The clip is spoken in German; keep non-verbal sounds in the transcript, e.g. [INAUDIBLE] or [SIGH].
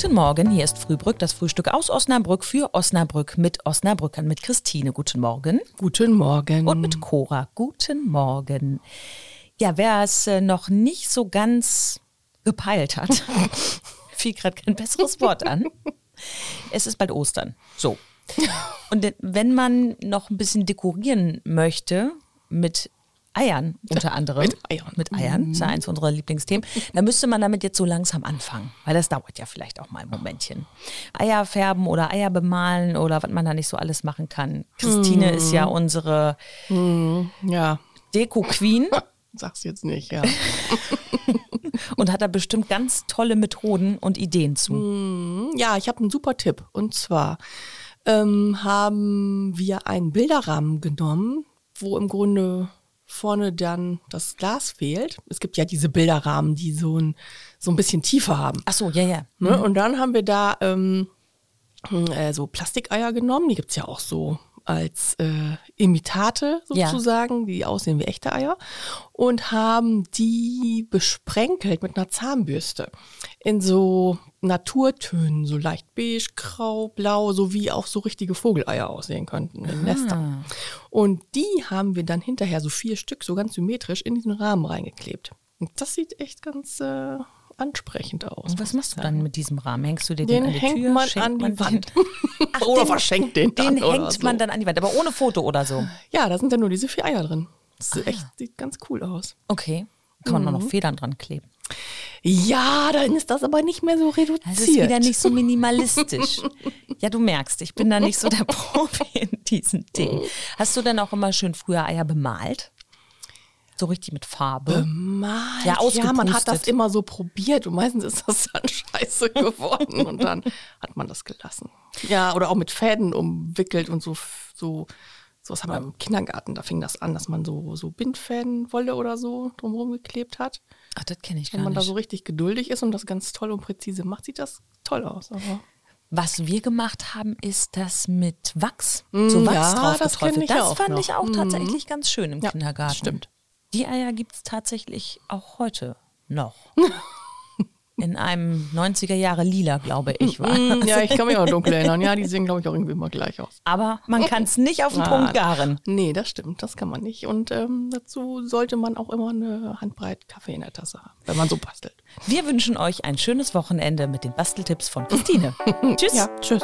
Guten Morgen, hier ist Frühbrück, das Frühstück aus Osnabrück für Osnabrück mit Osnabrückern, mit Christine. Guten Morgen. Guten Morgen. Und mit Cora. Guten Morgen. Ja, wer es äh, noch nicht so ganz gepeilt hat, [LAUGHS] fiel gerade kein besseres Wort an. Es ist bald Ostern. So. [LAUGHS] Und wenn man noch ein bisschen dekorieren möchte mit Eiern unter anderem. Mit Eiern. Mit Eiern, das ist ja eins unserer Lieblingsthemen. Da müsste man damit jetzt so langsam anfangen, weil das dauert ja vielleicht auch mal ein Momentchen. Eier färben oder Eier bemalen oder was man da nicht so alles machen kann. Christine ist ja unsere Ja, Deko-Queen [LAUGHS] sag's jetzt nicht, ja. [LAUGHS] und hat da bestimmt ganz tolle Methoden und Ideen zu. Ja, ich habe einen super Tipp. Und zwar ähm, haben wir einen Bilderrahmen genommen, wo im Grunde vorne dann das Glas fehlt. Es gibt ja diese Bilderrahmen, die so ein, so ein bisschen Tiefe haben. Ach so, ja, ja. Ne? Und dann haben wir da ähm, äh, so Plastikeier genommen. Die gibt's ja auch so als äh, Imitate Ja. sozusagen, die aussehen wie echte Eier. Und haben die besprenkelt mit einer Zahnbürste in so Naturtönen, so leicht beige, grau, blau, so wie auch so richtige Vogeleier aussehen könnten in Nestern. Und die haben wir dann hinterher so vier Stück so ganz symmetrisch in diesen Rahmen reingeklebt. Und das sieht echt ganz äh, ansprechend aus. Und was machst du dann mit diesem Rahmen? Hängst du den, Den an die hängt Tür? man an die Wand. Den? [LAUGHS] Ach, Oder verschenkt den dann Den hängt so. man dann an die Wand, aber ohne Foto oder so. Ja, da sind ja nur diese vier Eier drin. Das Ah. echt, sieht ganz cool aus. Okay. Kann man Mhm. auch noch Federn dran kleben. Ja, dann ist das aber nicht mehr so reduziert. Das ist wieder nicht so minimalistisch. [LAUGHS] ja, du merkst, ich bin da nicht so der [LAUGHS] Profi in diesen Dingen. Hast du denn auch immer schön früher Eier bemalt? So richtig mit Farbe? Mal, Ja, ja, man hat das immer so probiert und meistens ist das dann [LAUGHS] scheiße geworden und dann hat man das gelassen. Ja, oder auch mit Fäden umwickelt und so, so, sowas haben wir im Kindergarten, da fing das an, dass man so, so Bindfäden, Wolle oder so drumherum geklebt hat. Ach, das kenne ich Wenn gar man da nicht. so richtig geduldig ist und das ganz toll und präzise macht, sieht das toll aus. Aber Was wir gemacht haben, ist das mit Wachs. Mm, so Wachs ja, drauf das ich Das auch fand noch. ich auch Mm. tatsächlich ganz schön im Ja, Kindergarten. stimmt. Die Eier gibt es tatsächlich auch heute noch. [LAUGHS] In einem 90er Jahre Lila, glaube ich, war. Mm, ja, ich kann mich auch dunkel [LAUGHS] erinnern. Ja, die sehen, glaube ich, auch irgendwie immer gleich aus. Aber man kann es nicht auf den Ah, Punkt garen. Nee, das stimmt, das kann man nicht. Und ähm, dazu sollte man auch immer eine Handbreit Kaffee in der Tasse haben, wenn man so bastelt. Wir wünschen euch ein schönes Wochenende mit den Basteltipps von Christine. [LAUGHS] Tschüss. Ja, tschüss.